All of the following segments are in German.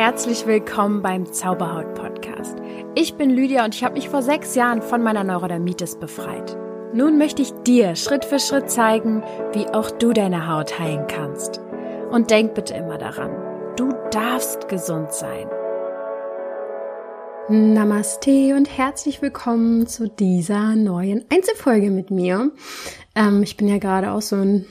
herzlich willkommen beim Zauberhaut Podcast. Ich bin Lydia und ich habe mich vor sechs Jahren von meiner Neurodermitis befreit. Nun möchte ich dir Schritt für Schritt zeigen, wie auch du deine Haut heilen kannst. Und denk bitte immer daran, du darfst gesund sein. Namaste und herzlich willkommen zu dieser neuen Einzelfolge mit mir. Ähm, ich bin ja gerade auch so in,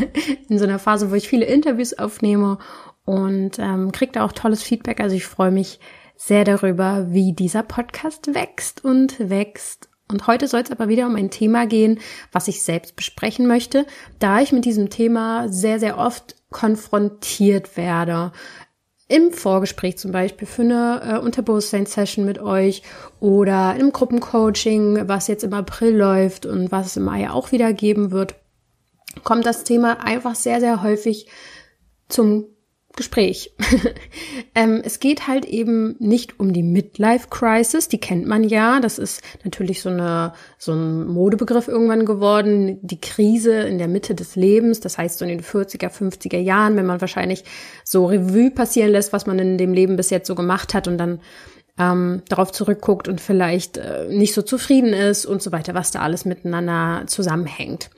in so einer Phase, wo ich viele Interviews aufnehme und ähm, kriege da auch tolles Feedback. Also ich freue mich sehr darüber, wie dieser Podcast wächst und wächst. Und heute soll es aber wieder um ein Thema gehen, was ich selbst besprechen möchte, da ich mit diesem Thema sehr, sehr oft konfrontiert werde. Im Vorgespräch zum Beispiel für eine äh, Unterbewusstseins-Session mit euch oder im Gruppencoaching, was jetzt im April läuft und was es im Mai auch wieder geben wird, kommt das Thema einfach sehr, sehr häufig zum Gespräch. ähm, es geht halt eben nicht um die Midlife Crisis, die kennt man ja. Das ist natürlich so eine so ein Modebegriff irgendwann geworden. Die Krise in der Mitte des Lebens, das heißt so in den 40er, 50er Jahren, wenn man wahrscheinlich so Revue passieren lässt, was man in dem Leben bis jetzt so gemacht hat und dann ähm, darauf zurückguckt und vielleicht äh, nicht so zufrieden ist und so weiter, was da alles miteinander zusammenhängt.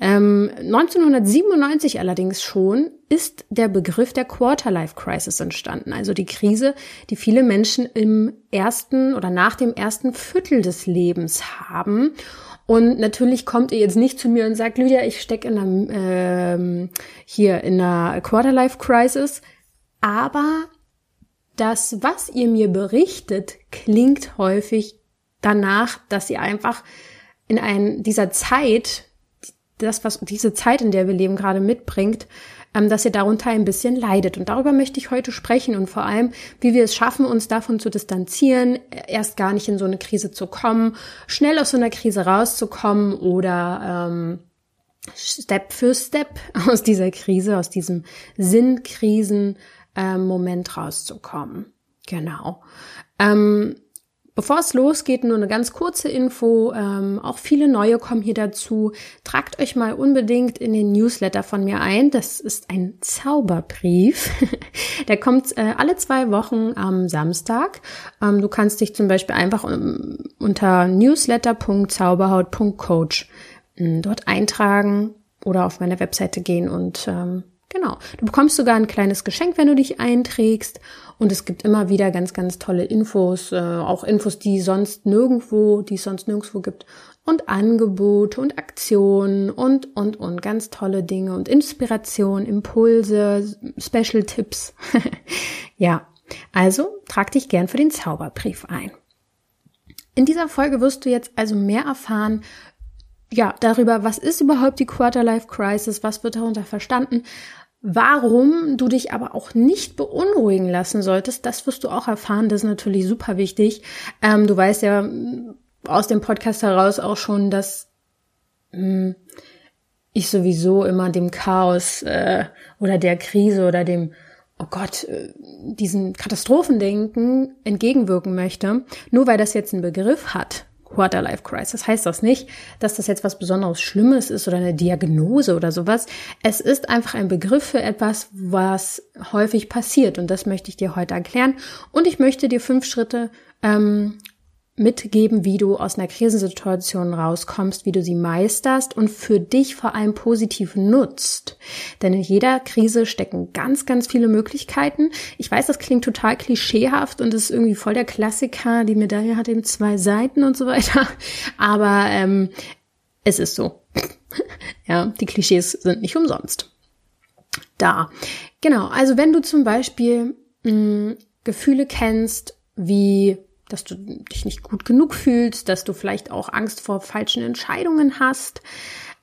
Ähm, 1997 allerdings schon ist der Begriff der Quarterlife Crisis entstanden, also die Krise, die viele Menschen im ersten oder nach dem ersten Viertel des Lebens haben. Und natürlich kommt ihr jetzt nicht zu mir und sagt, Lydia, ich stecke in einer, ähm, hier in einer Quarterlife Crisis, aber das, was ihr mir berichtet, klingt häufig danach, dass ihr einfach in ein, dieser Zeit, das, was diese Zeit, in der wir leben, gerade mitbringt, ähm, dass ihr darunter ein bisschen leidet. Und darüber möchte ich heute sprechen und vor allem, wie wir es schaffen, uns davon zu distanzieren, erst gar nicht in so eine Krise zu kommen, schnell aus so einer Krise rauszukommen oder ähm, Step für Step aus dieser Krise, aus diesem Sinnkrisen ähm, Moment rauszukommen. Genau. Ähm, Bevor es losgeht, nur eine ganz kurze Info. Ähm, auch viele neue kommen hier dazu. Tragt euch mal unbedingt in den Newsletter von mir ein. Das ist ein Zauberbrief. Der kommt äh, alle zwei Wochen am Samstag. Ähm, du kannst dich zum Beispiel einfach um, unter newsletter.zauberhaut.coach äh, dort eintragen oder auf meine Webseite gehen und ähm, Genau. Du bekommst sogar ein kleines Geschenk, wenn du dich einträgst. Und es gibt immer wieder ganz, ganz tolle Infos, äh, auch Infos, die sonst nirgendwo, die es sonst nirgendwo gibt. Und Angebote und Aktionen und, und, und ganz tolle Dinge und Inspiration, Impulse, Special Tipps. ja. Also trag dich gern für den Zauberbrief ein. In dieser Folge wirst du jetzt also mehr erfahren ja, darüber, was ist überhaupt die Quarterlife Crisis, was wird darunter verstanden, Warum du dich aber auch nicht beunruhigen lassen solltest, das wirst du auch erfahren. Das ist natürlich super wichtig. Ähm, du weißt ja aus dem Podcast heraus auch schon, dass mh, hm, ich sowieso immer dem Chaos äh, oder der Krise oder dem, oh Gott, äh, diesen Katastrophendenken entgegenwirken möchte. Nur weil das jetzt einen Begriff hat, Quarterlife Crisis heißt das nicht, dass das jetzt was besonders Schlimmes ist oder eine Diagnose oder sowas. Es ist einfach ein Begriff für etwas, was häufig passiert und das möchte ich dir heute erklären. Und ich möchte dir fünf Schritte ähm, mitgeben, wie du aus einer Krisensituation rauskommst, wie du sie meisterst und für dich vor allem positiv nutzt. Denn in jeder Krise stecken ganz, ganz viele Möglichkeiten. Ich weiß, das klingt total klischeehaft und ist irgendwie voll der Klassiker. Die Medaille hat eben zwei Seiten und so weiter. Aber ähm, es ist so. ja, die Klischees sind nicht umsonst. Da. Genau. Also wenn du zum Beispiel mh, mm, Gefühle kennst, wie dass du dich nicht gut genug fühlst, dass du vielleicht auch Angst vor falschen Entscheidungen hast,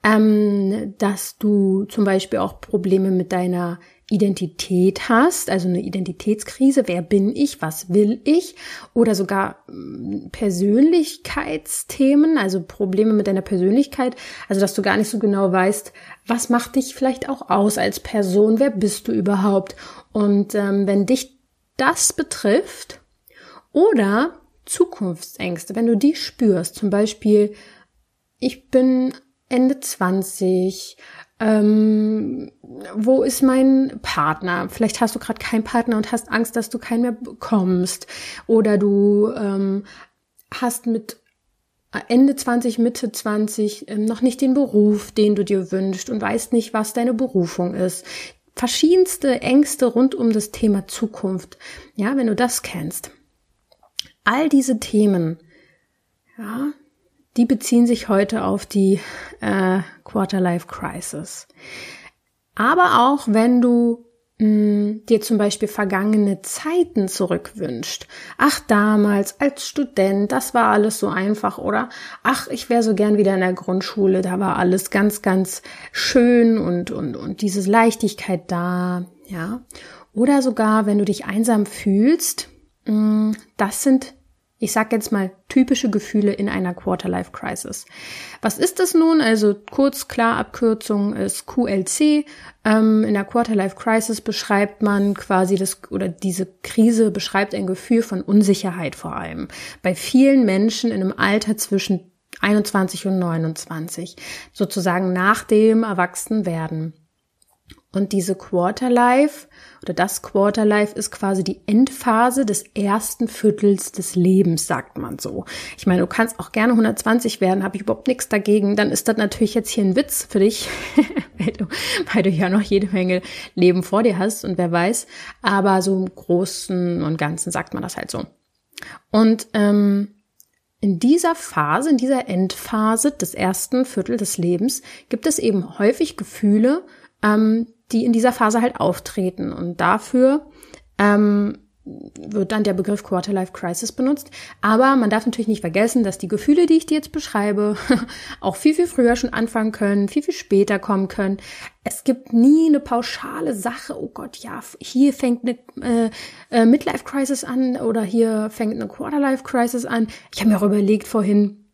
ähm, dass du zum Beispiel auch Probleme mit deiner Identität hast, also eine Identitätskrise, wer bin ich, was will ich, oder sogar mm, Persönlichkeitsthemen, also Probleme mit deiner Persönlichkeit, also dass du gar nicht so genau weißt, was macht dich vielleicht auch aus als Person, wer bist du überhaupt. Und ähm, wenn dich das betrifft, oder Zukunftsängste, wenn du die spürst, zum Beispiel, ich bin Ende 20, ähm, wo ist mein Partner? Vielleicht hast du gerade keinen Partner und hast Angst, dass du keinen mehr bekommst. Oder du ähm, hast mit Ende 20, Mitte 20 ähm, noch nicht den Beruf, den du dir wünschst und weißt nicht, was deine Berufung ist. Verschiedenste Ängste rund um das Thema Zukunft. Ja, wenn du das kennst. All diese Themen, ja, die beziehen sich heute auf die äh, Quarterlife Crisis. Aber auch wenn du mh, hm, dir zum Beispiel vergangene Zeiten zurückwünscht. Ach, damals als Student, das war alles so einfach, oder? Ach, ich wäre so gern wieder in der Grundschule, da war alles ganz, ganz schön und, und, und diese Leichtigkeit da, ja. Oder sogar, wenn du dich einsam fühlst, das sind ich sag jetzt mal typische Gefühle in einer Quarterlife Crisis. Was ist das nun? Also kurz, klar, Abkürzung ist QLC. Ähm, in der Quarterlife Crisis beschreibt man quasi das oder diese Krise beschreibt ein Gefühl von Unsicherheit vor allem bei vielen Menschen in einem Alter zwischen 21 und 29, sozusagen nach dem Erwachsenwerden. Und diese Quarterlife oder das Quarterlife ist quasi die Endphase des ersten Viertels des Lebens, sagt man so. Ich meine, du kannst auch gerne 120 werden, habe ich überhaupt nichts dagegen. Dann ist das natürlich jetzt hier ein Witz für dich, weil, du, weil du ja noch jede Menge Leben vor dir hast und wer weiß. Aber so im Großen und Ganzen sagt man das halt so. Und ähm, in dieser Phase, in dieser Endphase des ersten Viertel des Lebens gibt es eben häufig Gefühle, ähm, die in dieser Phase halt auftreten. Und dafür ähm, wird dann der Begriff Quarterlife Crisis benutzt. Aber man darf natürlich nicht vergessen, dass die Gefühle, die ich dir jetzt beschreibe, auch viel, viel früher schon anfangen können, viel, viel später kommen können. Es gibt nie eine pauschale Sache, oh Gott, ja, hier fängt eine äh, äh, Midlife Crisis an oder hier fängt eine Quarterlife Crisis an. Ich habe mir auch überlegt vorhin,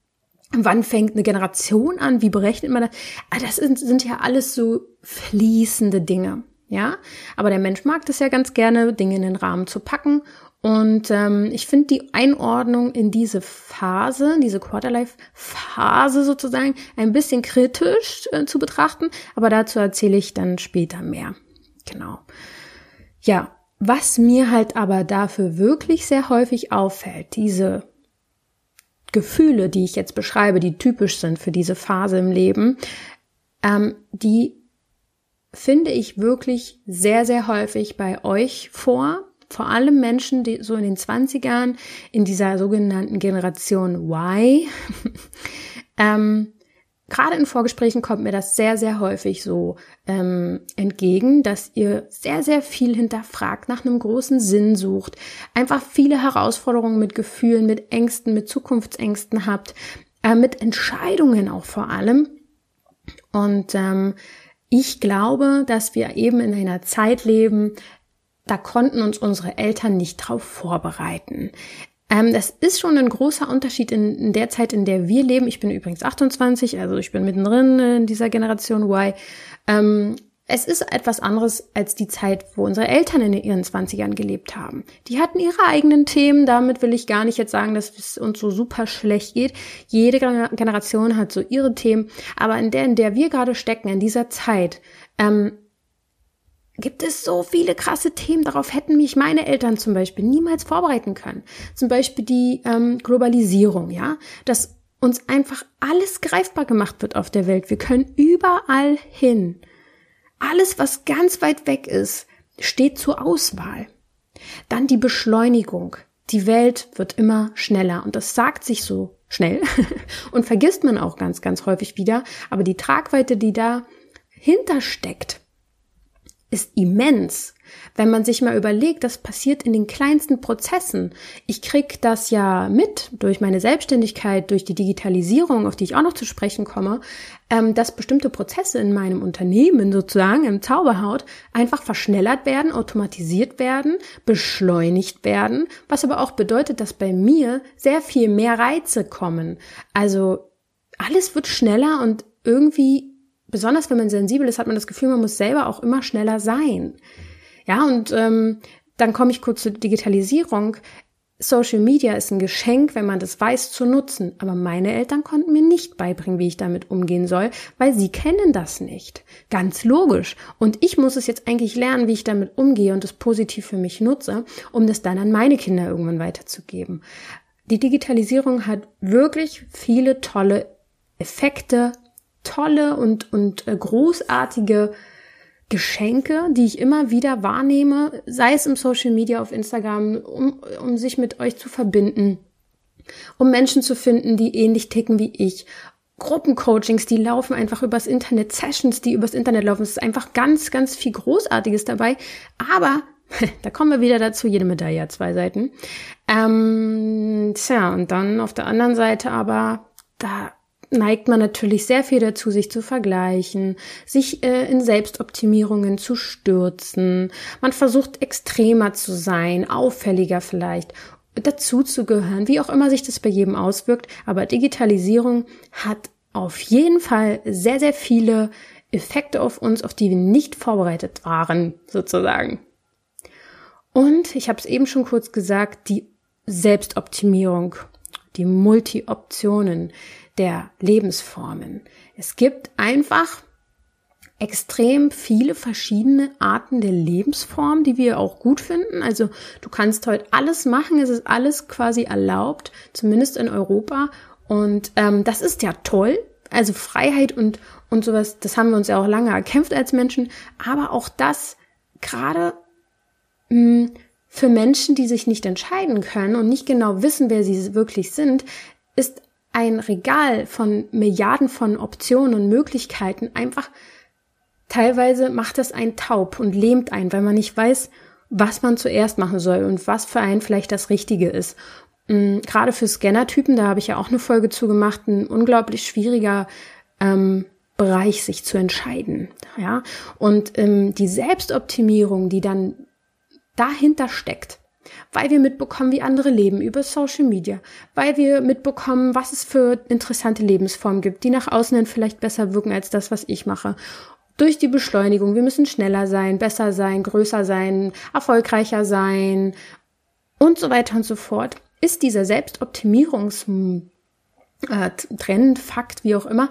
Wann fängt eine Generation an? Wie berechnet man das? Ah, das sind, sind ja alles so fließende Dinge, ja. Aber der Mensch mag das ja ganz gerne, Dinge in den Rahmen zu packen. Und ähm, ich finde die Einordnung in diese Phase, diese Quarterlife-Phase sozusagen, ein bisschen kritisch äh, zu betrachten. Aber dazu erzähle ich dann später mehr. Genau. Ja, was mir halt aber dafür wirklich sehr häufig auffällt, diese Gefühle, die ich jetzt beschreibe, die typisch sind für diese Phase im Leben, ähm, die finde ich wirklich sehr, sehr häufig bei euch vor. Vor allem Menschen, die so in den Zwanzigern in dieser sogenannten Generation Y, ähm, Gerade in Vorgesprächen kommt mir das sehr, sehr häufig so ähm, entgegen, dass ihr sehr, sehr viel hinterfragt, nach einem großen Sinn sucht, einfach viele Herausforderungen mit Gefühlen, mit Ängsten, mit Zukunftsängsten habt, äh, mit Entscheidungen auch vor allem. Und ähm, ich glaube, dass wir eben in einer Zeit leben, da konnten uns unsere Eltern nicht drauf vorbereiten. Ähm, das ist schon ein großer Unterschied in, in, der Zeit, in der wir leben. Ich bin übrigens 28, also ich bin mittendrin in dieser Generation Y. Ähm, es ist etwas anderes als die Zeit, wo unsere Eltern in ihren 20ern gelebt haben. Die hatten ihre eigenen Themen. Damit will ich gar nicht jetzt sagen, dass es uns so super schlecht geht. Jede Generation hat so ihre Themen. Aber in der, in der wir gerade stecken, in dieser Zeit, ähm, gibt es so viele krasse Themen. Darauf hätten mich meine Eltern zum Beispiel niemals vorbereiten können. Zum Beispiel die ähm, Globalisierung, ja, dass uns einfach alles greifbar gemacht wird auf der Welt. Wir können überall hin. Alles, was ganz weit weg ist, steht zur Auswahl. Dann die Beschleunigung. Die Welt wird immer schneller und das sagt sich so schnell und vergisst man auch ganz, ganz häufig wieder. Aber die Tragweite, die da hintersteckt, ist immens. Wenn man sich mal überlegt, das passiert in den kleinsten Prozessen. Ich krieg das ja mit durch meine Selbstständigkeit, durch die Digitalisierung, auf die ich auch noch zu sprechen komme, ähm, dass bestimmte Prozesse in meinem Unternehmen sozusagen im Zauberhaut einfach verschnellert werden, automatisiert werden, beschleunigt werden, was aber auch bedeutet, dass bei mir sehr viel mehr Reize kommen. Also alles wird schneller und irgendwie besonders wenn man sensibel ist, hat man das Gefühl, man muss selber auch immer schneller sein. Ja, und ähm, dann komme ich kurz zur Digitalisierung. Social Media ist ein Geschenk, wenn man das weiß zu nutzen. Aber meine Eltern konnten mir nicht beibringen, wie ich damit umgehen soll, weil sie kennen das nicht. Ganz logisch. Und ich muss es jetzt eigentlich lernen, wie ich damit umgehe und es positiv für mich nutze, um das dann an meine Kinder irgendwann weiterzugeben. Die Digitalisierung hat wirklich viele tolle Effekte, tolle und, und äh, großartige Geschenke, die ich immer wieder wahrnehme, sei es im Social Media auf Instagram, um, um sich mit euch zu verbinden, um Menschen zu finden, die ähnlich ticken wie ich. Gruppencoachings, die laufen einfach übers Internet, Sessions, die übers Internet laufen. Es ist einfach ganz, ganz viel Großartiges dabei. Aber da kommen wir wieder dazu, jede Medaille hat zwei Seiten. Ähm, tja, und dann auf der anderen Seite aber, da neigt man natürlich sehr viel dazu, sich zu vergleichen, sich äh, in Selbstoptimierungen zu stürzen. Man versucht extremer zu sein, auffälliger vielleicht, dazu zu gehören, wie auch immer sich das bei jedem auswirkt. Aber Digitalisierung hat auf jeden Fall sehr, sehr viele Effekte auf uns, auf die wir nicht vorbereitet waren, sozusagen. Und ich habe es eben schon kurz gesagt, die Selbstoptimierung, die Multi-Optionen, der Lebensformen. Es gibt einfach extrem viele verschiedene Arten der Lebensform, die wir auch gut finden. Also du kannst heute alles machen, es ist alles quasi erlaubt, zumindest in Europa. Und ähm, das ist ja toll. Also Freiheit und, und sowas, das haben wir uns ja auch lange erkämpft als Menschen. Aber auch das gerade hm, für Menschen, die sich nicht entscheiden können und nicht genau wissen, wer sie wirklich sind, ist ein Regal von Milliarden von Optionen und Möglichkeiten einfach teilweise macht das ein taub und lähmt ein, weil man nicht weiß, was man zuerst machen soll und was für einen vielleicht das Richtige ist. Mhm, gerade für Scanner-Typen, da habe ich ja auch eine Folge zu gemacht, ein unglaublich schwieriger ähm, Bereich, sich zu entscheiden. Ja, und ähm, die Selbstoptimierung, die dann dahinter steckt, weil wir mitbekommen, wie andere leben über Social Media, weil wir mitbekommen, was es für interessante Lebensformen gibt, die nach außen hin vielleicht besser wirken als das, was ich mache. Durch die Beschleunigung, wir müssen schneller sein, besser sein, größer sein, erfolgreicher sein und so weiter und so fort, ist dieser Selbstoptimierungstrend, äh, Fakt, wie auch immer,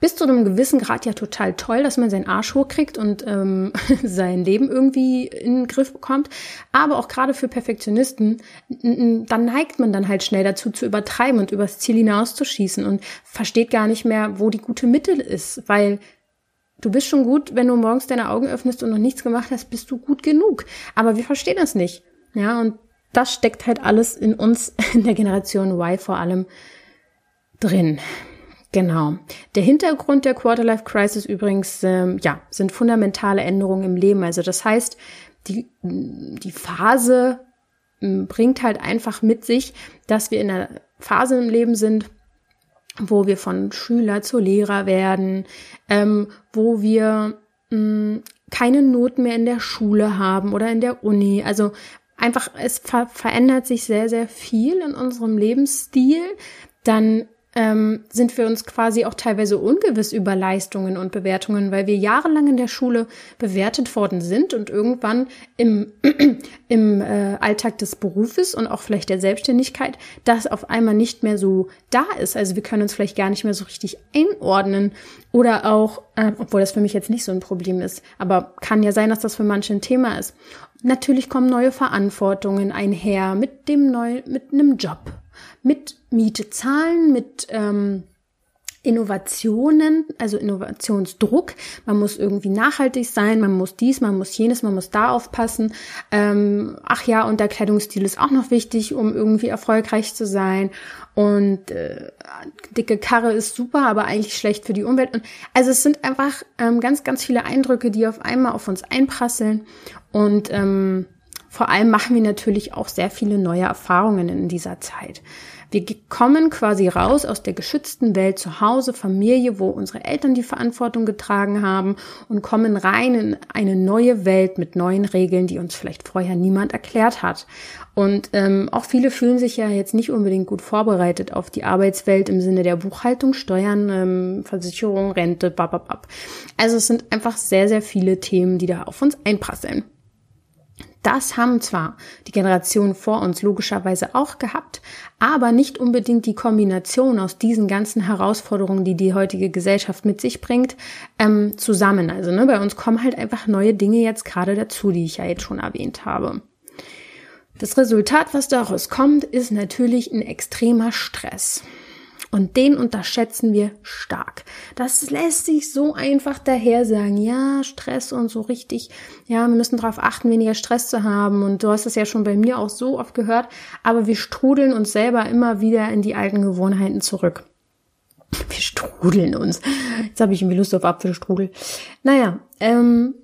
bis zu einem gewissen Grad ja total toll, dass man seinen Arsch hochkriegt und ähm, sein Leben irgendwie in den Griff bekommt. Aber auch gerade für Perfektionisten, dann neigt man dann halt schnell dazu zu übertreiben und übers Ziel hinauszuschießen und versteht gar nicht mehr, wo die gute Mitte ist, weil Du bist schon gut, wenn du morgens deine Augen öffnest und noch nichts gemacht hast, bist du gut genug. Aber wir verstehen das nicht. Ja, und das steckt halt alles in uns, in der Generation Y vor allem drin. Genau. Der Hintergrund der Quarterlife Crisis übrigens, ähm, ja, sind fundamentale Änderungen im Leben. Also das heißt, die, die Phase ähm, bringt halt einfach mit sich, dass wir in einer Phase im Leben sind, wo wir von Schüler zu Lehrer werden, ähm, wo wir mh, mm, keine Noten mehr in der Schule haben oder in der Uni. Also einfach, es ver verändert sich sehr, sehr viel in unserem Lebensstil. Dann ähm, sind wir uns quasi auch teilweise ungewiss über Leistungen und Bewertungen, weil wir jahrelang in der Schule bewertet worden sind und irgendwann im, im äh, Alltag des Berufes und auch vielleicht der Selbstständigkeit das auf einmal nicht mehr so da ist. Also wir können uns vielleicht gar nicht mehr so richtig einordnen oder auch, äh, obwohl das für mich jetzt nicht so ein Problem ist, aber kann ja sein, dass das für manche ein Thema ist. Natürlich kommen neue Verantwortungen einher mit dem neu, mit einem Job mit Miete zahlen, mit ähm, Innovationen, also Innovationsdruck. Man muss irgendwie nachhaltig sein, man muss dies, man muss jenes, man muss da aufpassen. Ähm, ach ja, und der Kleidungsstil ist auch noch wichtig, um irgendwie erfolgreich zu sein. Und äh, dicke Karre ist super, aber eigentlich schlecht für die Umwelt. Und also es sind einfach ähm, ganz, ganz viele Eindrücke, die auf einmal auf uns einprasseln. Und ähm, vor allem machen wir natürlich auch sehr viele neue Erfahrungen in dieser Zeit. Wir kommen quasi raus aus der geschützten Welt zu Hause, Familie, wo unsere Eltern die Verantwortung getragen haben und kommen rein in eine neue Welt mit neuen Regeln, die uns vielleicht vorher niemand erklärt hat. Und ähm, auch viele fühlen sich ja jetzt nicht unbedingt gut vorbereitet auf die Arbeitswelt im Sinne der Buchhaltung, Steuern, ähm, Versicherung, Rente, bababab. Also es sind einfach sehr, sehr viele Themen, die da auf uns einprasseln. Das haben zwar die Generationen vor uns logischerweise auch gehabt, aber nicht unbedingt die Kombination aus diesen ganzen Herausforderungen, die die heutige Gesellschaft mit sich bringt, ähm, zusammen. Also ne, bei uns kommen halt einfach neue Dinge jetzt gerade dazu, die ich ja jetzt schon erwähnt habe. Das Resultat, was daraus kommt, ist natürlich ein extremer Stress. Und den unterschätzen wir stark. Das lässt sich so einfach daher sagen. Ja, Stress und so richtig. Ja, wir müssen darauf achten, weniger Stress zu haben. Und du hast es ja schon bei mir auch so oft gehört. Aber wir strudeln uns selber immer wieder in die alten Gewohnheiten zurück. Wir strudeln uns. Jetzt habe ich irgendwie Lust auf Apfelstrudel. Naja, ähm,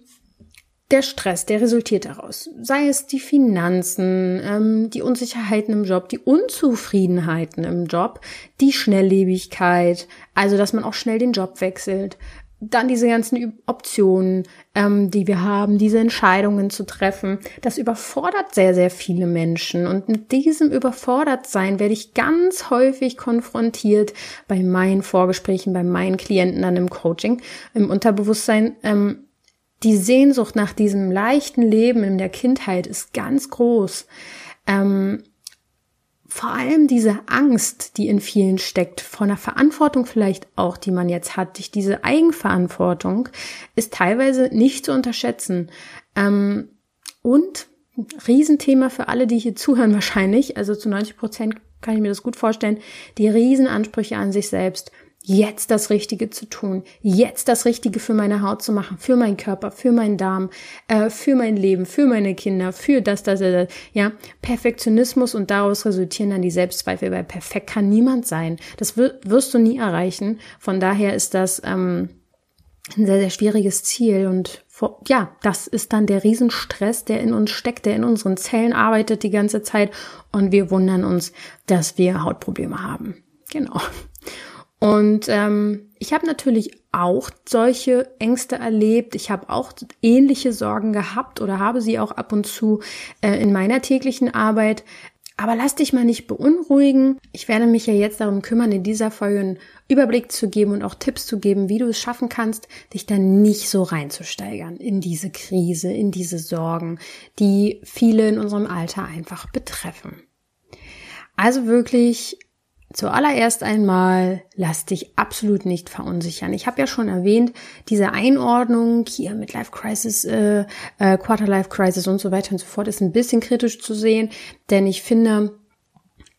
der Stress, der resultiert daraus. Sei es die Finanzen, ähm, die Unsicherheiten im Job, die Unzufriedenheiten im Job, die Schnelllebigkeit, also dass man auch schnell den Job wechselt. Dann diese ganzen Optionen, ähm, die wir haben, diese Entscheidungen zu treffen. Das überfordert sehr, sehr viele Menschen. Und mit diesem Überfordertsein werde ich ganz häufig konfrontiert bei meinen Vorgesprächen, bei meinen Klienten dann im Coaching, im Unterbewusstsein. Ähm, die Sehnsucht nach diesem leichten Leben in der Kindheit ist ganz groß. Ähm, vor allem diese Angst, die in vielen steckt, vor einer Verantwortung vielleicht auch, die man jetzt hat, durch diese Eigenverantwortung, ist teilweise nicht zu unterschätzen. Ähm, und Riesenthema für alle, die hier zuhören wahrscheinlich, also zu 90 Prozent kann ich mir das gut vorstellen, die Riesenansprüche an sich selbst jetzt das Richtige zu tun, jetzt das Richtige für meine Haut zu machen, für meinen Körper, für meinen Darm, äh, für mein Leben, für meine Kinder, für das, das, das, ja, Perfektionismus und daraus resultieren dann die Selbstzweifel, weil perfekt kann niemand sein. Das wirst du nie erreichen. Von daher ist das ähm, ein sehr, sehr schwieriges Ziel und ja, das ist dann der Riesenstress, der in uns steckt, der in unseren Zellen arbeitet die ganze Zeit und wir wundern uns, dass wir Hautprobleme haben. Genau. Und ähm, ich habe natürlich auch solche Ängste erlebt. Ich habe auch ähnliche Sorgen gehabt oder habe sie auch ab und zu äh, in meiner täglichen Arbeit. Aber lass dich mal nicht beunruhigen. Ich werde mich ja jetzt darum kümmern, in dieser Folge einen Überblick zu geben und auch Tipps zu geben, wie du es schaffen kannst, dich dann nicht so reinzusteigern in diese Krise, in diese Sorgen, die viele in unserem Alter einfach betreffen. Also wirklich Zuallererst einmal lass dich absolut nicht verunsichern. Ich habe ja schon erwähnt, diese Einordnung hier mit Life Crisis, äh, äh, Quarter Life Crisis und so weiter und so fort ist ein bisschen kritisch zu sehen, denn ich finde,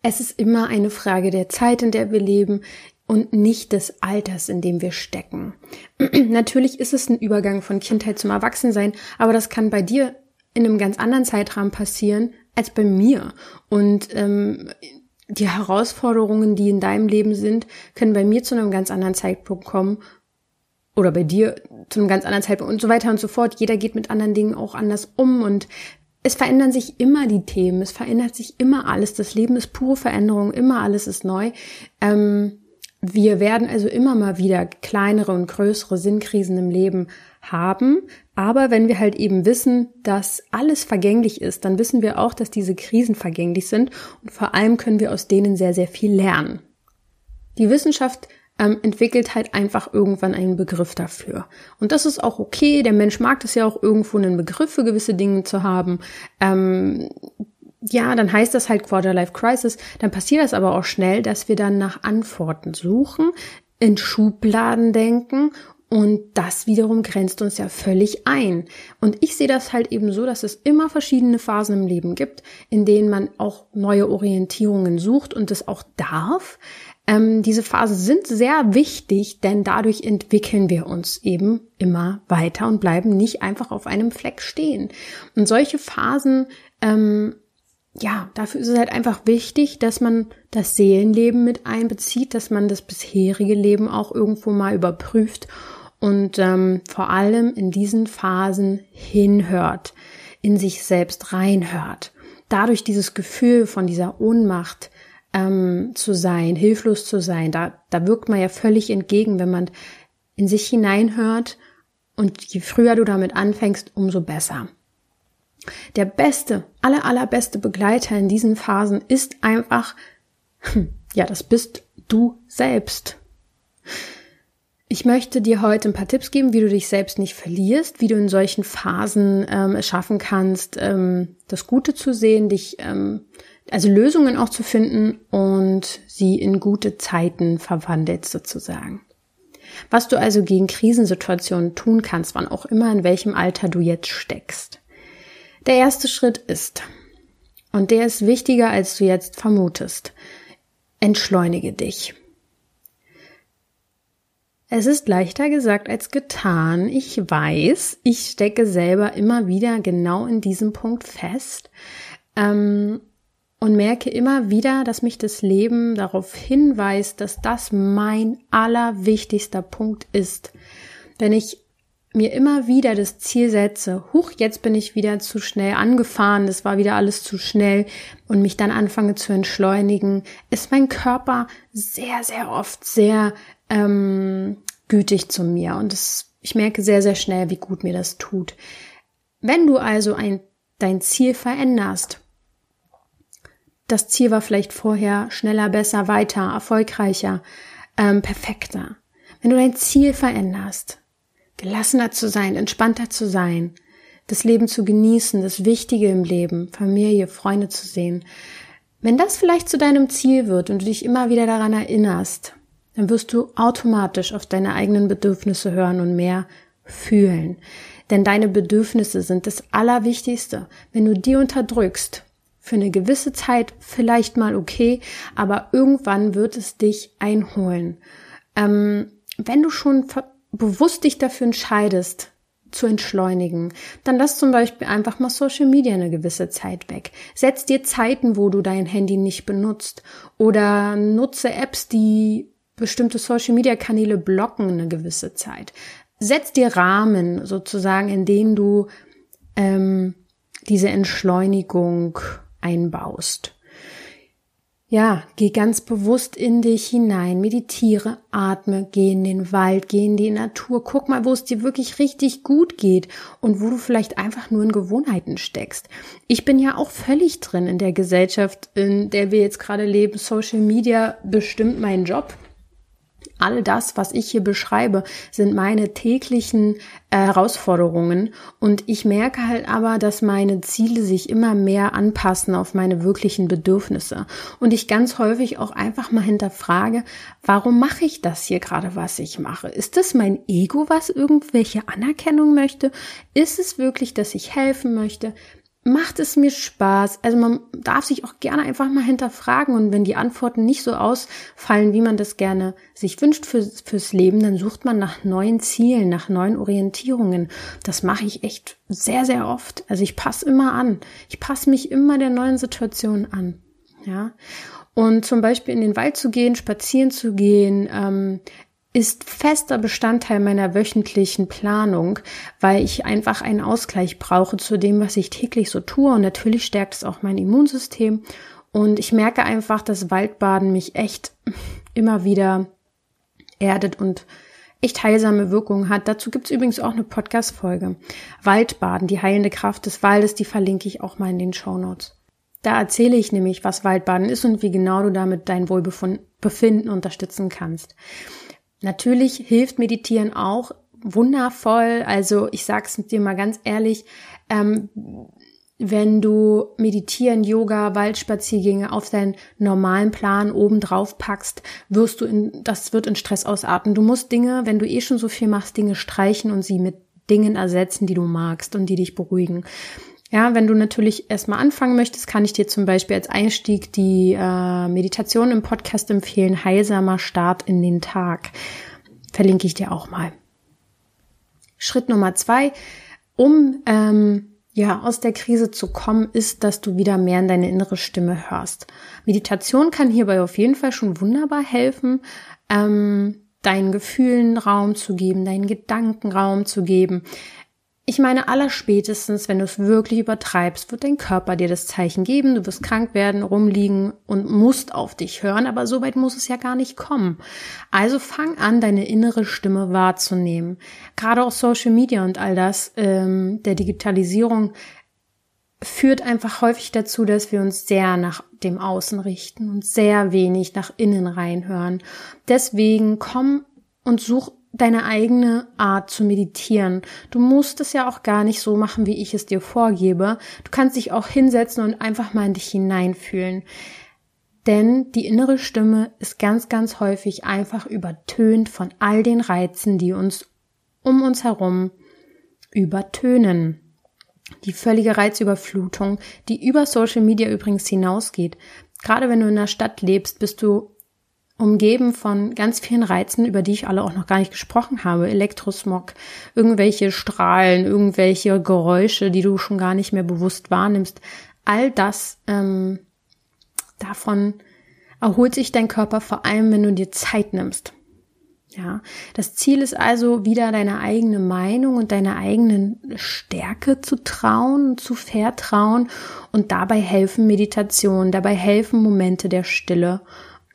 es ist immer eine Frage der Zeit, in der wir leben und nicht des Alters, in dem wir stecken. Natürlich ist es ein Übergang von Kindheit zum Erwachsensein, aber das kann bei dir in einem ganz anderen Zeitrahmen passieren als bei mir. Und ähm, die Herausforderungen, die in deinem Leben sind, können bei mir zu einem ganz anderen Zeitpunkt kommen oder bei dir zu einem ganz anderen Zeitpunkt und so weiter und so fort. Jeder geht mit anderen Dingen auch anders um und es verändern sich immer die Themen, es verändert sich immer alles. Das Leben ist pure Veränderung, immer alles ist neu. Ähm, wir werden also immer mal wieder kleinere und größere Sinnkrisen im Leben haben. Aber wenn wir halt eben wissen, dass alles vergänglich ist, dann wissen wir auch, dass diese Krisen vergänglich sind und vor allem können wir aus denen sehr, sehr viel lernen. Die Wissenschaft ähm, entwickelt halt einfach irgendwann einen Begriff dafür. Und das ist auch okay. Der Mensch mag es ja auch irgendwo einen Begriff für gewisse Dinge zu haben. Ähm, ja, dann heißt das halt Quarter-Life Crisis. Dann passiert das aber auch schnell, dass wir dann nach Antworten suchen, in Schubladen denken und das wiederum grenzt uns ja völlig ein. Und ich sehe das halt eben so, dass es immer verschiedene Phasen im Leben gibt, in denen man auch neue Orientierungen sucht und es auch darf. Ähm, diese Phasen sind sehr wichtig, denn dadurch entwickeln wir uns eben immer weiter und bleiben nicht einfach auf einem Fleck stehen. Und solche Phasen ähm, ja, dafür ist es halt einfach wichtig, dass man das Seelenleben mit einbezieht, dass man das bisherige Leben auch irgendwo mal überprüft und ähm, vor allem in diesen Phasen hinhört, in sich selbst reinhört. Dadurch dieses Gefühl von dieser Ohnmacht ähm, zu sein, hilflos zu sein, da, da wirkt man ja völlig entgegen, wenn man in sich hineinhört und je früher du damit anfängst, umso besser. Der beste, aller, allerbeste Begleiter in diesen Phasen ist einfach, ja, das bist du selbst. Ich möchte dir heute ein paar Tipps geben, wie du dich selbst nicht verlierst, wie du in solchen Phasen ähm, es schaffen kannst, ähm, das Gute zu sehen, dich ähm, also Lösungen auch zu finden und sie in gute Zeiten verwandelt sozusagen. Was du also gegen Krisensituationen tun kannst, wann auch immer in welchem Alter du jetzt steckst. Der erste Schritt ist, und der ist wichtiger, als du jetzt vermutest, entschleunige dich. Es ist leichter gesagt als getan. Ich weiß, ich stecke selber immer wieder genau in diesem Punkt fest ähm, und merke immer wieder, dass mich das Leben darauf hinweist, dass das mein allerwichtigster Punkt ist. Wenn ich mir immer wieder das Ziel setze, huch, jetzt bin ich wieder zu schnell angefahren, das war wieder alles zu schnell und mich dann anfange zu entschleunigen, ist mein Körper sehr, sehr oft sehr ähm, gütig zu mir und es, ich merke sehr, sehr schnell, wie gut mir das tut. Wenn du also ein, dein Ziel veränderst, das Ziel war vielleicht vorher schneller, besser, weiter, erfolgreicher, ähm, perfekter. Wenn du dein Ziel veränderst, gelassener zu sein, entspannter zu sein, das Leben zu genießen, das Wichtige im Leben, Familie, Freunde zu sehen. Wenn das vielleicht zu deinem Ziel wird und du dich immer wieder daran erinnerst, dann wirst du automatisch auf deine eigenen Bedürfnisse hören und mehr fühlen. Denn deine Bedürfnisse sind das Allerwichtigste. Wenn du die unterdrückst, für eine gewisse Zeit vielleicht mal okay, aber irgendwann wird es dich einholen. Ähm, wenn du schon bewusst dich dafür entscheidest, zu entschleunigen, dann lass zum Beispiel einfach mal Social Media eine gewisse Zeit weg. Setz dir Zeiten, wo du dein Handy nicht benutzt oder nutze Apps, die bestimmte Social Media Kanäle blocken eine gewisse Zeit. Setz dir Rahmen sozusagen, in denen du ähm, diese Entschleunigung einbaust. Ja, geh ganz bewusst in dich hinein, meditiere, atme, geh in den Wald, geh in die Natur, guck mal, wo es dir wirklich richtig gut geht und wo du vielleicht einfach nur in Gewohnheiten steckst. Ich bin ja auch völlig drin in der Gesellschaft, in der wir jetzt gerade leben. Social Media bestimmt meinen Job all das, was ich hier beschreibe, sind meine täglichen äh, Herausforderungen. Und ich merke halt aber, dass meine Ziele sich immer mehr anpassen auf meine wirklichen Bedürfnisse. Und ich ganz häufig auch einfach mal hinterfrage, warum mache ich das hier gerade, was ich mache? Ist das mein Ego, was irgendwelche Anerkennung möchte? Ist es wirklich, dass ich helfen möchte? Macht es mir Spaß? Also man darf sich auch gerne einfach mal hinterfragen und wenn die Antworten nicht so ausfallen, wie man das gerne sich wünscht fürs, fürs Leben, dann sucht man nach neuen Zielen, nach neuen Orientierungen. Das mache ich echt sehr, sehr oft. Also ich passe immer an. Ich passe mich immer der neuen Situation an. Ja. Und zum Beispiel in den Wald zu gehen, spazieren zu gehen, ähm, ist fester Bestandteil meiner wöchentlichen Planung, weil ich einfach einen Ausgleich brauche zu dem, was ich täglich so tue. Und natürlich stärkt es auch mein Immunsystem. Und ich merke einfach, dass Waldbaden mich echt immer wieder erdet und echt heilsame Wirkungen hat. Dazu gibt's übrigens auch eine Podcast-Folge. Waldbaden, die heilende Kraft des Waldes, die verlinke ich auch mal in den Show Notes. Da erzähle ich nämlich, was Waldbaden ist und wie genau du damit dein Wohlbefinden unterstützen kannst. Natürlich hilft Meditieren auch wundervoll. Also ich sag's dir mal ganz ehrlich, ähm, wenn du Meditieren, Yoga, Waldspaziergänge auf deinen normalen Plan oben drauf packst, wirst du in, das wird in Stress ausarten. Du musst Dinge, wenn du eh schon so viel machst, Dinge streichen und sie mit Dingen ersetzen, die du magst und die dich beruhigen. Ja, wenn du natürlich erstmal anfangen möchtest, kann ich dir zum Beispiel als Einstieg die äh, Meditation im Podcast empfehlen, heilsamer Start in den Tag. Verlinke ich dir auch mal. Schritt Nummer zwei, um ähm, ja aus der Krise zu kommen, ist, dass du wieder mehr in deine innere Stimme hörst. Meditation kann hierbei auf jeden Fall schon wunderbar helfen. Ähm, deinen Gefühlen Raum zu geben, deinen Gedanken Raum zu geben. Ich meine, allerspätestens, wenn du es wirklich übertreibst, wird dein Körper dir das Zeichen geben, du wirst krank werden, rumliegen und musst auf dich hören, aber so weit muss es ja gar nicht kommen. Also fang an, deine innere Stimme wahrzunehmen. Gerade auch Social Media und all das ähm, der Digitalisierung führt einfach häufig dazu, dass wir uns sehr nach dem Außen richten und sehr wenig nach innen reinhören. Deswegen komm und such deine eigene Art zu meditieren. Du musst es ja auch gar nicht so machen, wie ich es dir vorgebe. Du kannst dich auch hinsetzen und einfach mal in dich hineinfühlen. Denn die innere Stimme ist ganz, ganz häufig einfach übertönt von all den Reizen, die uns um uns herum übertönen. Die völlige Reizüberflutung, die über Social Media übrigens hinausgeht. Gerade wenn du in der Stadt lebst, bist du umgeben von ganz vielen Reizen, über die ich alle auch noch gar nicht gesprochen habe. Elektrosmog, irgendwelche Strahlen, irgendwelche Geräusche, die du schon gar nicht mehr bewusst wahrnimmst. All das, ähm, davon erholt sich dein Körper vor allem, wenn du dir Zeit nimmst. Ja, das Ziel ist also wieder deine eigene Meinung und deine eigenen Stärke zu trauen, zu vertrauen und dabei helfen Meditation, dabei helfen Momente der Stille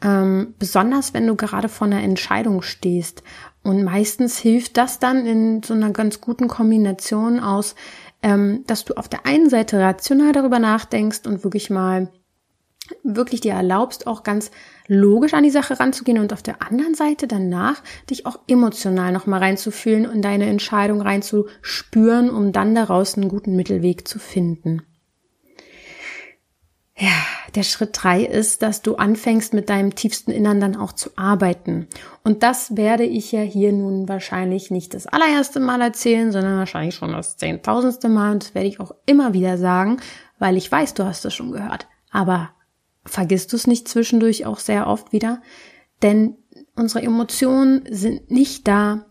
ähm, besonders wenn du gerade vor einer Entscheidung stehst. Und meistens hilft das dann in so einer ganz guten Kombination aus, ähm, dass du auf der einen Seite rational darüber nachdenkst und wirklich mal wirklich dir erlaubst, auch ganz logisch an die Sache ranzugehen und auf der anderen Seite danach dich auch emotional nochmal reinzufühlen und deine Entscheidung reinzuspüren, um dann daraus einen guten Mittelweg zu finden. Ja, der Schritt drei ist, dass du anfängst mit deinem tiefsten Innern dann auch zu arbeiten. Und das werde ich ja hier nun wahrscheinlich nicht das allererste Mal erzählen, sondern wahrscheinlich schon das zehntausendste Mal. Und das werde ich auch immer wieder sagen, weil ich weiß, du hast es schon gehört. Aber vergisst du es nicht zwischendurch auch sehr oft wieder? Denn unsere Emotionen sind nicht da,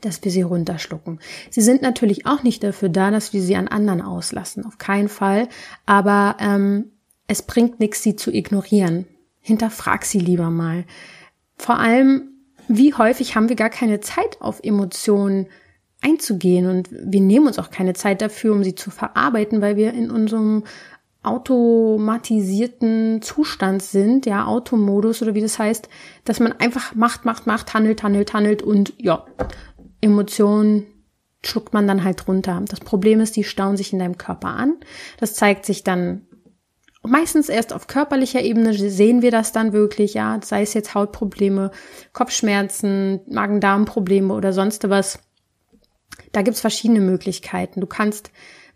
dass wir sie runterschlucken. Sie sind natürlich auch nicht dafür da, dass wir sie an anderen auslassen, auf keinen Fall. Aber ähm, es bringt nichts, sie zu ignorieren. Hinterfrag sie lieber mal. Vor allem, wie häufig haben wir gar keine Zeit auf Emotionen einzugehen und wir nehmen uns auch keine Zeit dafür, um sie zu verarbeiten, weil wir in unserem automatisierten Zustand sind, ja, Automodus oder wie das heißt, dass man einfach macht, macht, macht, handelt, handelt, handelt und ja, Emotionen schluckt man dann halt runter. Das Problem ist, die stauen sich in deinem Körper an. Das zeigt sich dann meistens erst auf körperlicher Ebene sehen wir das dann wirklich, ja, sei es jetzt Hautprobleme, Kopfschmerzen, Magen-Darm-Probleme oder sonst was. Da gibt's verschiedene Möglichkeiten. Du kannst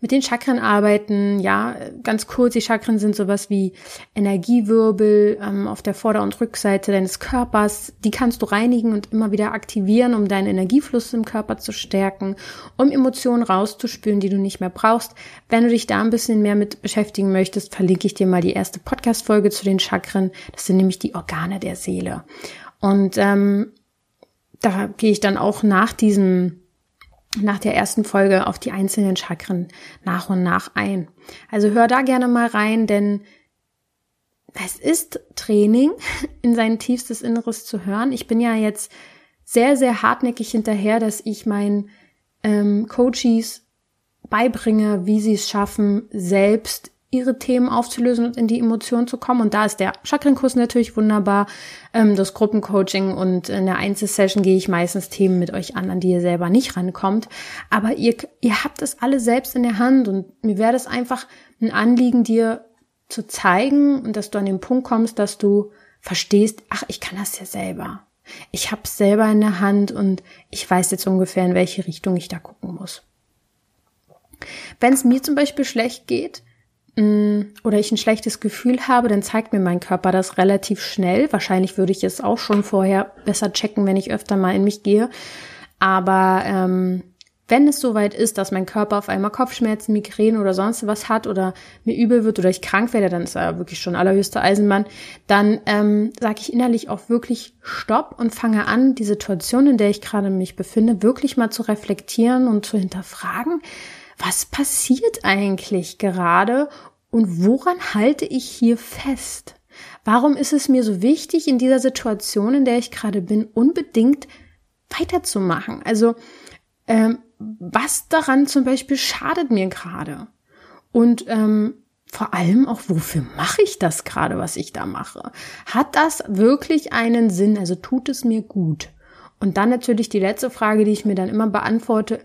mit den Chakren arbeiten. Ja, ganz kurz, die Chakren sind sowas wie Energiewirbel ähm, auf der Vorder- und Rückseite deines Körpers. Die kannst du reinigen und immer wieder aktivieren, um deinen Energiefluss im Körper zu stärken, um Emotionen rauszuspülen, die du nicht mehr brauchst. Wenn du dich da ein bisschen mehr mit beschäftigen möchtest, verlinke ich dir mal die erste Podcast-Folge zu den Chakren. Das sind nämlich die Organe der Seele. Und ähm, da gehe ich dann auch nach diesem nach der ersten Folge auf die einzelnen Chakren nach und nach ein. Also hör da gerne mal rein, denn es ist Training, in sein tiefstes Inneres zu hören. Ich bin ja jetzt sehr, sehr hartnäckig hinterher, dass ich meinen ähm, Coaches beibringe, wie sie es schaffen, selbst ihre Themen aufzulösen und in die Emotionen zu kommen. Und da ist der Chakrenkurs natürlich wunderbar, ähm, das Gruppencoaching und in der Einzelsession gehe ich meistens Themen mit euch an, an die ihr selber nicht rankommt. Aber ihr, ihr habt es alle selbst in der Hand und mir wäre das einfach ein Anliegen, dir zu zeigen und dass du an den Punkt kommst, dass du verstehst, ach, ich kann das ja selber. Ich habe es selber in der Hand und ich weiß jetzt ungefähr, in welche Richtung ich da gucken muss. Wenn es mir zum Beispiel schlecht geht, oder ich ein schlechtes Gefühl habe, dann zeigt mir mein Körper das relativ schnell. Wahrscheinlich würde ich es auch schon vorher besser checken, wenn ich öfter mal in mich gehe. Aber ähm, wenn es soweit ist, dass mein Körper auf einmal Kopfschmerzen, Migräne oder sonst was hat oder mir übel wird oder ich krank werde, dann ist er wirklich schon allerhöchste Eisenbahn, dann ähm, sage ich innerlich auch wirklich Stopp und fange an, die Situation, in der ich gerade mich befinde, wirklich mal zu reflektieren und zu hinterfragen was passiert eigentlich gerade und woran halte ich hier fest? Warum ist es mir so wichtig, in dieser Situation, in der ich gerade bin, unbedingt weiterzumachen? Also, ähm, was daran zum Beispiel schadet mir gerade? Und ähm, vor allem auch, wofür mache ich das gerade, was ich da mache? Hat das wirklich einen Sinn? Also tut es mir gut? Und dann natürlich die letzte Frage, die ich mir dann immer beantworte,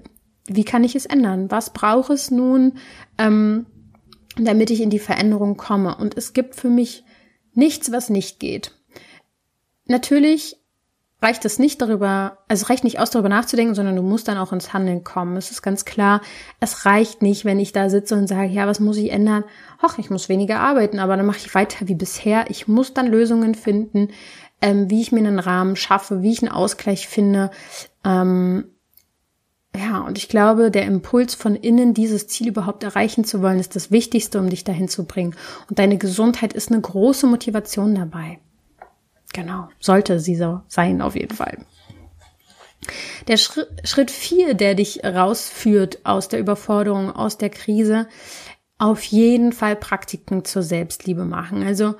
wie kann ich es ändern? Was brauche es nun, ähm, damit ich in die Veränderung komme? Und es gibt für mich nichts, was nicht geht. Natürlich reicht es nicht darüber, also reicht nicht aus darüber nachzudenken, sondern du musst dann auch ins Handeln kommen. Es ist ganz klar, es reicht nicht, wenn ich da sitze und sage, ja, was muss ich ändern? Ach, ich muss weniger arbeiten, aber dann mache ich weiter wie bisher. Ich muss dann Lösungen finden, ähm, wie ich mir einen Rahmen schaffe, wie ich einen Ausgleich finde. Ähm, ja, und ich glaube, der Impuls von innen, dieses Ziel überhaupt erreichen zu wollen, ist das Wichtigste, um dich dahin zu bringen. Und deine Gesundheit ist eine große Motivation dabei. Genau, sollte sie so sein, auf jeden Fall. Der Schritt, vier, der dich rausführt aus der Überforderung, aus der Krise, auf jeden Fall Praktiken zur Selbstliebe machen. Also,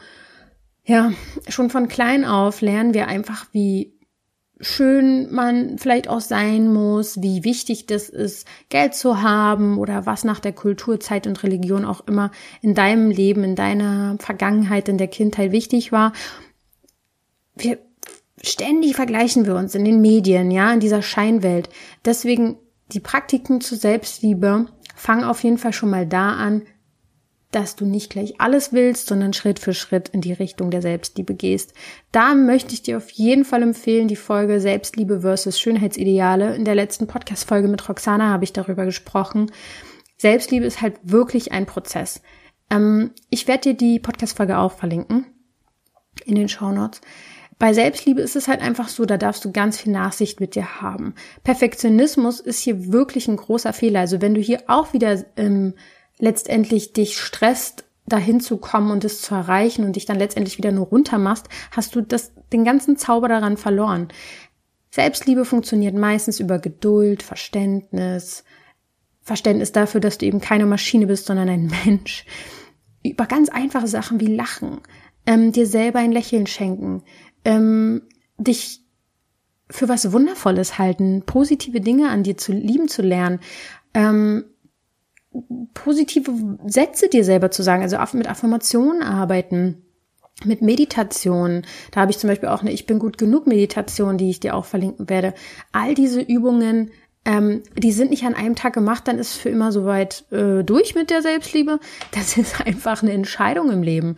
ja, schon von klein auf lernen wir einfach, wie schön man vielleicht auch sein muss, wie wichtig das ist, Geld zu haben oder was nach der Kultur, Zeit und Religion auch immer in deinem Leben, in deiner Vergangenheit, in der Kindheit wichtig war wir ständig vergleichen wir uns in den Medien, ja, in dieser Scheinwelt. Deswegen die Praktiken zur Selbstliebe fangen auf jeden Fall schon mal da an, dass du nicht gleich alles willst, sondern Schritt für Schritt in die Richtung der Selbstliebe gehst. Da möchte ich dir auf jeden Fall empfehlen, die Folge Selbstliebe versus Schönheitsideale. In der letzten Podcast-Folge mit Roxana habe ich darüber gesprochen. Selbstliebe ist halt wirklich ein Prozess. Ähm, ich werde dir die Podcast-Folge auch verlinken in den Show Notes. Bei Selbstliebe ist es halt einfach so, da darfst du ganz viel Nachsicht mit dir haben. Perfektionismus ist hier wirklich ein großer Fehler. Also wenn du hier auch wieder ähm, letztendlich dich stresst, dahin zu kommen und es zu erreichen und dich dann letztendlich wieder nur runter machst, hast du das, den ganzen Zauber daran verloren. Selbstliebe funktioniert meistens über Geduld, Verständnis, Verständnis dafür, dass du eben keine Maschine bist, sondern ein Mensch. Über ganz einfache Sachen wie Lachen, ähm, dir selber ein Lächeln schenken, ähm, dich für was Wundervolles halten, positive Dinge an dir zu lieben zu lernen, ähm, positive Sätze dir selber zu sagen, also mit Affirmationen arbeiten, mit Meditation. Da habe ich zum Beispiel auch eine Ich bin gut genug Meditation, die ich dir auch verlinken werde. All diese Übungen, ähm, die sind nicht an einem Tag gemacht, dann ist für immer soweit äh, durch mit der Selbstliebe. Das ist einfach eine Entscheidung im Leben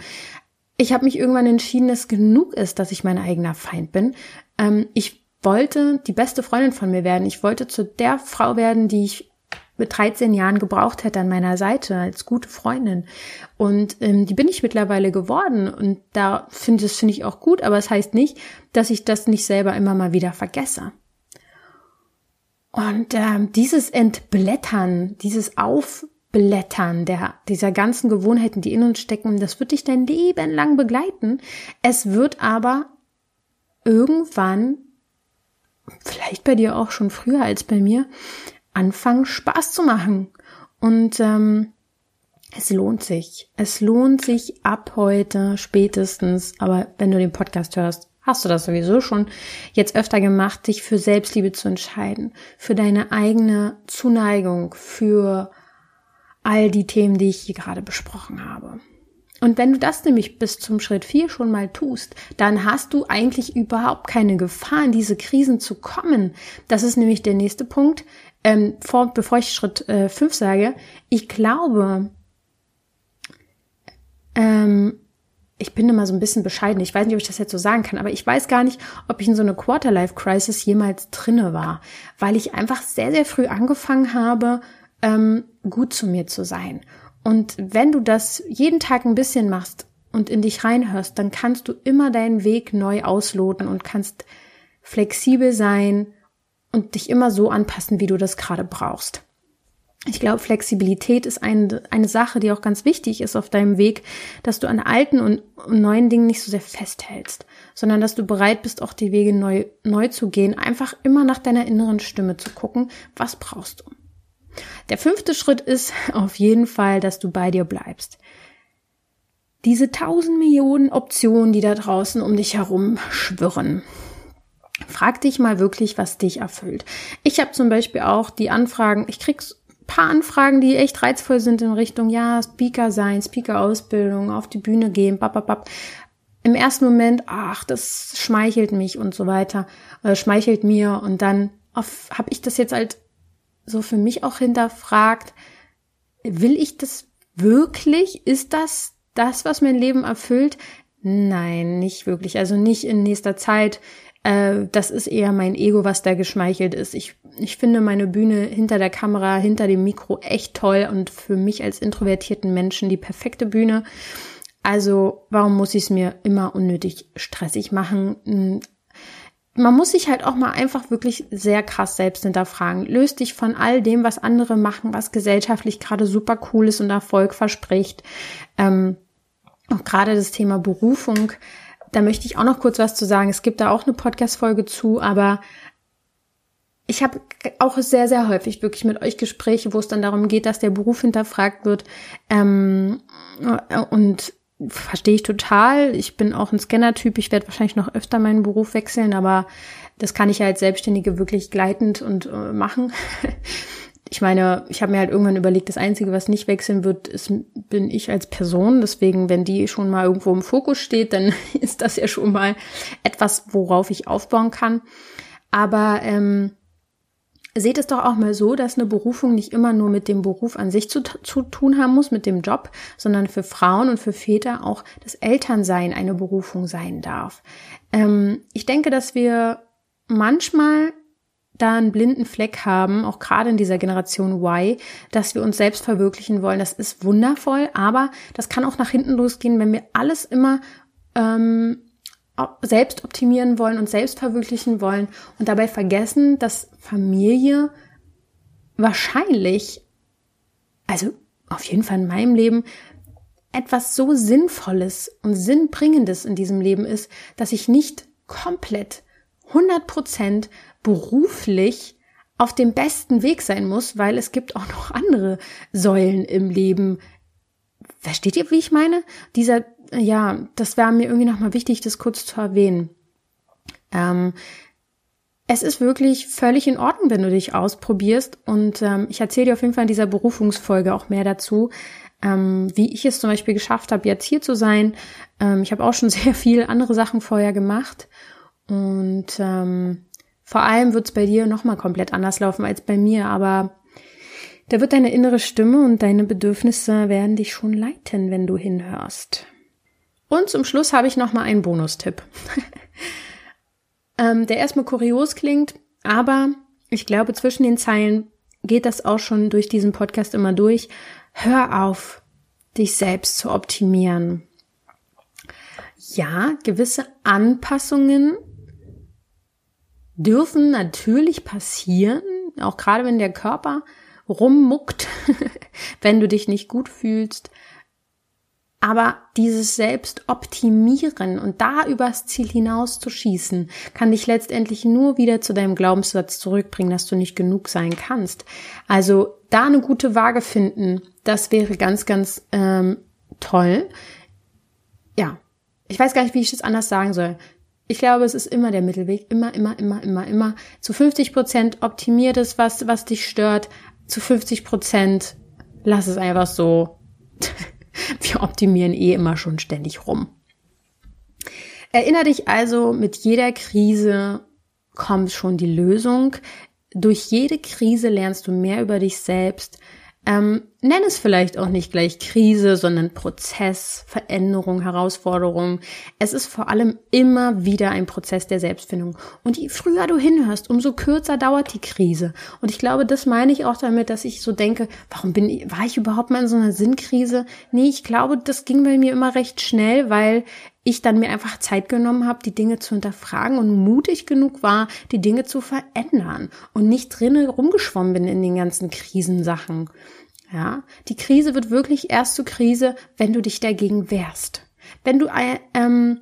ich habe mich irgendwann entschieden, dass genug ist, dass ich mein eigener Feind bin. Ähm, ich wollte die beste Freundin von mir werden. Ich wollte zu der Frau werden, die ich mit 13 Jahren gebraucht hätte an meiner Seite als gute Freundin. Und ähm, die bin ich mittlerweile geworden. Und da finde das finde ich auch gut, aber es das heißt nicht, dass ich das nicht selber immer mal wieder vergesse. Und ähm, dieses Entblättern, dieses Auf Blättern der, dieser ganzen Gewohnheiten, die in uns stecken, das wird dich dein Leben lang begleiten. Es wird aber irgendwann, vielleicht bei dir auch schon früher als bei mir, anfangen Spaß zu machen. Und ähm, es lohnt sich. Es lohnt sich ab heute spätestens, aber wenn du den Podcast hörst, hast du das sowieso schon jetzt öfter gemacht, dich für Selbstliebe zu entscheiden, für deine eigene Zuneigung, für all die Themen, die ich hier gerade besprochen habe. Und wenn du das nämlich bis zum Schritt 4 schon mal tust, dann hast du eigentlich überhaupt keine Gefahr, in diese Krisen zu kommen. Das ist nämlich der nächste Punkt. Ähm, vor, bevor ich Schritt äh, 5 sage, ich glaube, ähm, ich bin immer so ein bisschen bescheiden. Ich weiß nicht, ob ich das jetzt so sagen kann, aber ich weiß gar nicht, ob ich in so eine Quarterlife-Crisis jemals drinne war, weil ich einfach sehr, sehr früh angefangen habe, ähm, gut zu mir zu sein. Und wenn du das jeden Tag ein bisschen machst und in dich reinhörst, dann kannst du immer deinen Weg neu ausloten und kannst flexibel sein und dich immer so anpassen, wie du das gerade brauchst. Ich glaube, Flexibilität ist eine, eine Sache, die auch ganz wichtig ist auf deinem Weg, dass du an alten und neuen Dingen nicht so sehr festhältst, sondern dass du bereit bist, auch die Wege neu, neu zu gehen, einfach immer nach deiner inneren Stimme zu gucken, was brauchst du. Der fünfte Schritt ist auf jeden Fall, dass du bei dir bleibst. Diese tausend Millionen Optionen, die da draußen um dich herum schwirren. Frag dich mal wirklich, was dich erfüllt. Ich habe zum Beispiel auch die Anfragen, ich krieg paar Anfragen, die echt reizvoll sind in Richtung, ja, Speaker sein, Speaker-Ausbildung, auf die Bühne gehen, bababab. Im ersten Moment, ach, das schmeichelt mich und so weiter, äh, schmeichelt mir und dann habe ich das jetzt halt so für mich auch hinterfragt, will ich das wirklich? Ist das das, was mein Leben erfüllt? Nein, nicht wirklich. Also nicht in nächster Zeit. Äh, das ist eher mein Ego, was da geschmeichelt ist. Ich, ich finde meine Bühne hinter der Kamera, hinter dem Mikro echt toll und für mich als introvertierten Menschen die perfekte Bühne. Also warum muss ich es mir immer unnötig stressig machen? Hm, man muss sich halt auch mal einfach wirklich sehr krass selbst hinterfragen. Löst dich von all dem, was andere machen, was gesellschaftlich gerade super cool ist und Erfolg verspricht. Ähm, auch gerade das Thema Berufung, da möchte ich auch noch kurz was zu sagen. Es gibt da auch eine Podcast-Folge zu, aber ich habe auch sehr, sehr häufig wirklich mit euch Gespräche, wo es dann darum geht, dass der Beruf hinterfragt wird. Ähm, und verstehe ich total. Ich bin auch ein Scanner-Typ. Ich werde wahrscheinlich noch öfter meinen Beruf wechseln, aber das kann ich ja als Selbstständige wirklich gleitend und äh, machen. ich meine, ich habe mir halt irgendwann überlegt, das Einzige, was nicht wechseln wird, ist, bin ich als Person. Deswegen, wenn die schon mal irgendwo im Fokus steht, dann ist das ja schon mal etwas, worauf ich aufbauen kann. Aber ähm, Seht es doch auch mal so, dass eine Berufung nicht immer nur mit dem Beruf an sich zu, zu, tun haben muss, mit dem Job, sondern für Frauen und für Väter auch das Elternsein eine Berufung sein darf. Ähm, ich denke, dass wir manchmal da einen blinden Fleck haben, auch gerade in dieser Generation Y, dass wir uns selbst verwirklichen wollen. Das ist wundervoll, aber das kann auch nach hinten losgehen, wenn wir alles immer ähm, selbst optimieren wollen und selbst verwirklichen wollen und dabei vergessen, dass Familie wahrscheinlich, also auf jeden Fall in meinem Leben, etwas so Sinnvolles und Sinnbringendes in diesem Leben ist, dass ich nicht komplett 100% beruflich auf dem besten Weg sein muss, weil es gibt auch noch andere Säulen im Leben. Versteht ihr, wie ich meine? Dieser ja, das wäre mir irgendwie nochmal wichtig, das kurz zu erwähnen. Ähm, es ist wirklich völlig in Ordnung, wenn du dich ausprobierst. Und ähm, ich erzähle dir auf jeden Fall in dieser Berufungsfolge auch mehr dazu, ähm, wie ich es zum Beispiel geschafft habe, jetzt hier zu sein. Ähm, ich habe auch schon sehr viel andere Sachen vorher gemacht. Und ähm, vor allem wird es bei dir nochmal komplett anders laufen als bei mir. Aber da wird deine innere Stimme und deine Bedürfnisse werden dich schon leiten, wenn du hinhörst. Und zum Schluss habe ich noch mal einen Bonustipp, ähm, der erstmal kurios klingt, aber ich glaube, zwischen den Zeilen geht das auch schon durch diesen Podcast immer durch. Hör auf, dich selbst zu optimieren. Ja, gewisse Anpassungen dürfen natürlich passieren, auch gerade wenn der Körper rummuckt, wenn du dich nicht gut fühlst, aber dieses Selbstoptimieren und da übers Ziel hinaus zu schießen, kann dich letztendlich nur wieder zu deinem Glaubenssatz zurückbringen, dass du nicht genug sein kannst. Also da eine gute Waage finden, das wäre ganz, ganz ähm, toll. Ja, ich weiß gar nicht, wie ich das anders sagen soll. Ich glaube, es ist immer der Mittelweg. Immer, immer, immer, immer, immer. Zu 50 Prozent optimiert es, was, was dich stört. Zu 50 Prozent lass es einfach so. Wir optimieren eh immer schon ständig rum. Erinnere dich also, mit jeder Krise kommt schon die Lösung. Durch jede Krise lernst du mehr über dich selbst, ähm, nenn es vielleicht auch nicht gleich Krise, sondern Prozess, Veränderung, Herausforderung. Es ist vor allem immer wieder ein Prozess der Selbstfindung. Und je früher du hinhörst, umso kürzer dauert die Krise. Und ich glaube, das meine ich auch damit, dass ich so denke, warum bin ich, war ich überhaupt mal in so einer Sinnkrise? Nee, ich glaube, das ging bei mir immer recht schnell, weil ich dann mir einfach Zeit genommen habe, die Dinge zu hinterfragen und mutig genug war, die Dinge zu verändern und nicht drinnen rumgeschwommen bin in den ganzen Krisensachen. Ja, die Krise wird wirklich erst zur Krise, wenn du dich dagegen wehrst. Wenn du äh, ähm,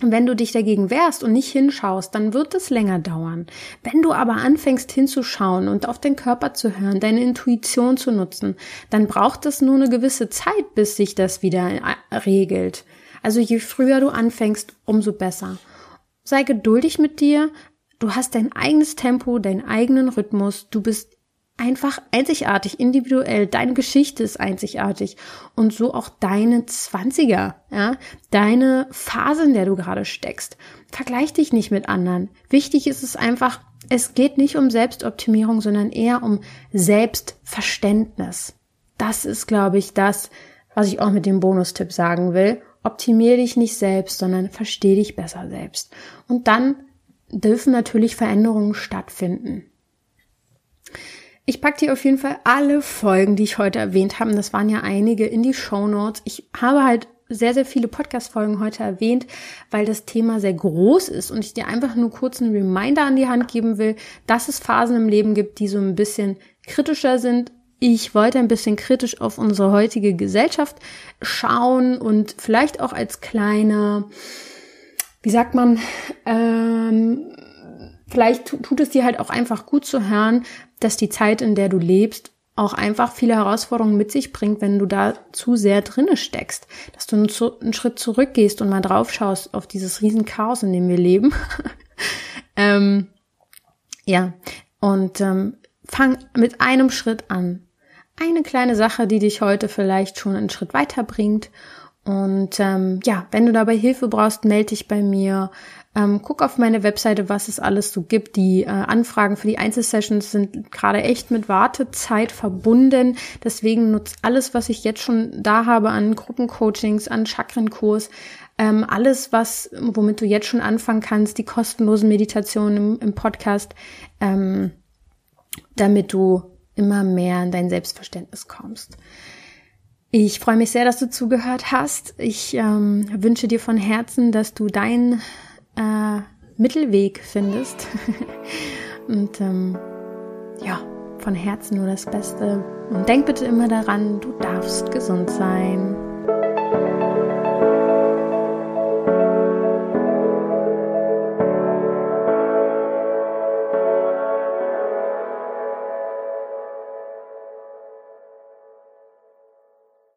wenn du dich dagegen wehrst und nicht hinschaust, dann wird es länger dauern. Wenn du aber anfängst hinzuschauen und auf den Körper zu hören, deine Intuition zu nutzen, dann braucht es nur eine gewisse Zeit, bis sich das wieder äh, regelt. Also je früher du anfängst, umso besser. Sei geduldig mit dir. Du hast dein eigenes Tempo, deinen eigenen Rhythmus. Du bist einfach einzigartig, individuell. Deine Geschichte ist einzigartig. Und so auch deine Zwanziger, ja. Deine Phase, in der du gerade steckst. Vergleich dich nicht mit anderen. Wichtig ist es einfach, es geht nicht um Selbstoptimierung, sondern eher um Selbstverständnis. Das ist, glaube ich, das, was ich auch mit dem Bonustipp sagen will. Optimier dich nicht selbst, sondern versteh dich besser selbst. Und dann dürfen natürlich Veränderungen stattfinden. Ich packe dir auf jeden Fall alle Folgen, die ich heute erwähnt habe, das waren ja einige, in die Show Notes. Ich habe halt sehr, sehr viele Podcast-Folgen heute erwähnt, weil das Thema sehr groß ist und ich dir einfach nur kurz einen Reminder an die Hand geben will, dass es Phasen im Leben gibt, die so ein bisschen kritischer sind. Ich wollte ein bisschen kritisch auf unsere heutige Gesellschaft schauen und vielleicht auch als kleiner, wie sagt man, ähm, vielleicht tut es dir halt auch einfach gut zu hören, dass die Zeit, in der du lebst, auch einfach viele Herausforderungen mit sich bringt, wenn du da zu sehr drinne steckst, dass du einen, Schritt zurückgehst und mal drauf schaust auf dieses riesen Chaos, in dem wir leben. ähm, ja, und ähm, fang mit einem Schritt an. Eine kleine Sache, die dich heute vielleicht schon einen Schritt weiterbringt. Und ähm, ja, wenn du dabei Hilfe brauchst, melde dich bei mir. Ähm, guck auf meine Webseite, was es alles so gibt. Die äh, Anfragen für die Einzelsessions sind gerade echt mit Wartezeit verbunden. Deswegen nutzt alles, was ich jetzt schon da habe an Gruppencoachings, an Chakrenkurs, ähm, alles, was, womit du jetzt schon anfangen kannst, die kostenlosen Meditationen im, im Podcast, ähm, damit du immer mehr in dein Selbstverständnis kommst. Ich freue mich sehr, dass du zugehört hast. Ich ähm, wünsche dir von Herzen, dass du dein äh, Mittelweg findest. Und ähm, ja, von Herzen nur das Beste. Und denk bitte immer daran, du darfst gesund sein.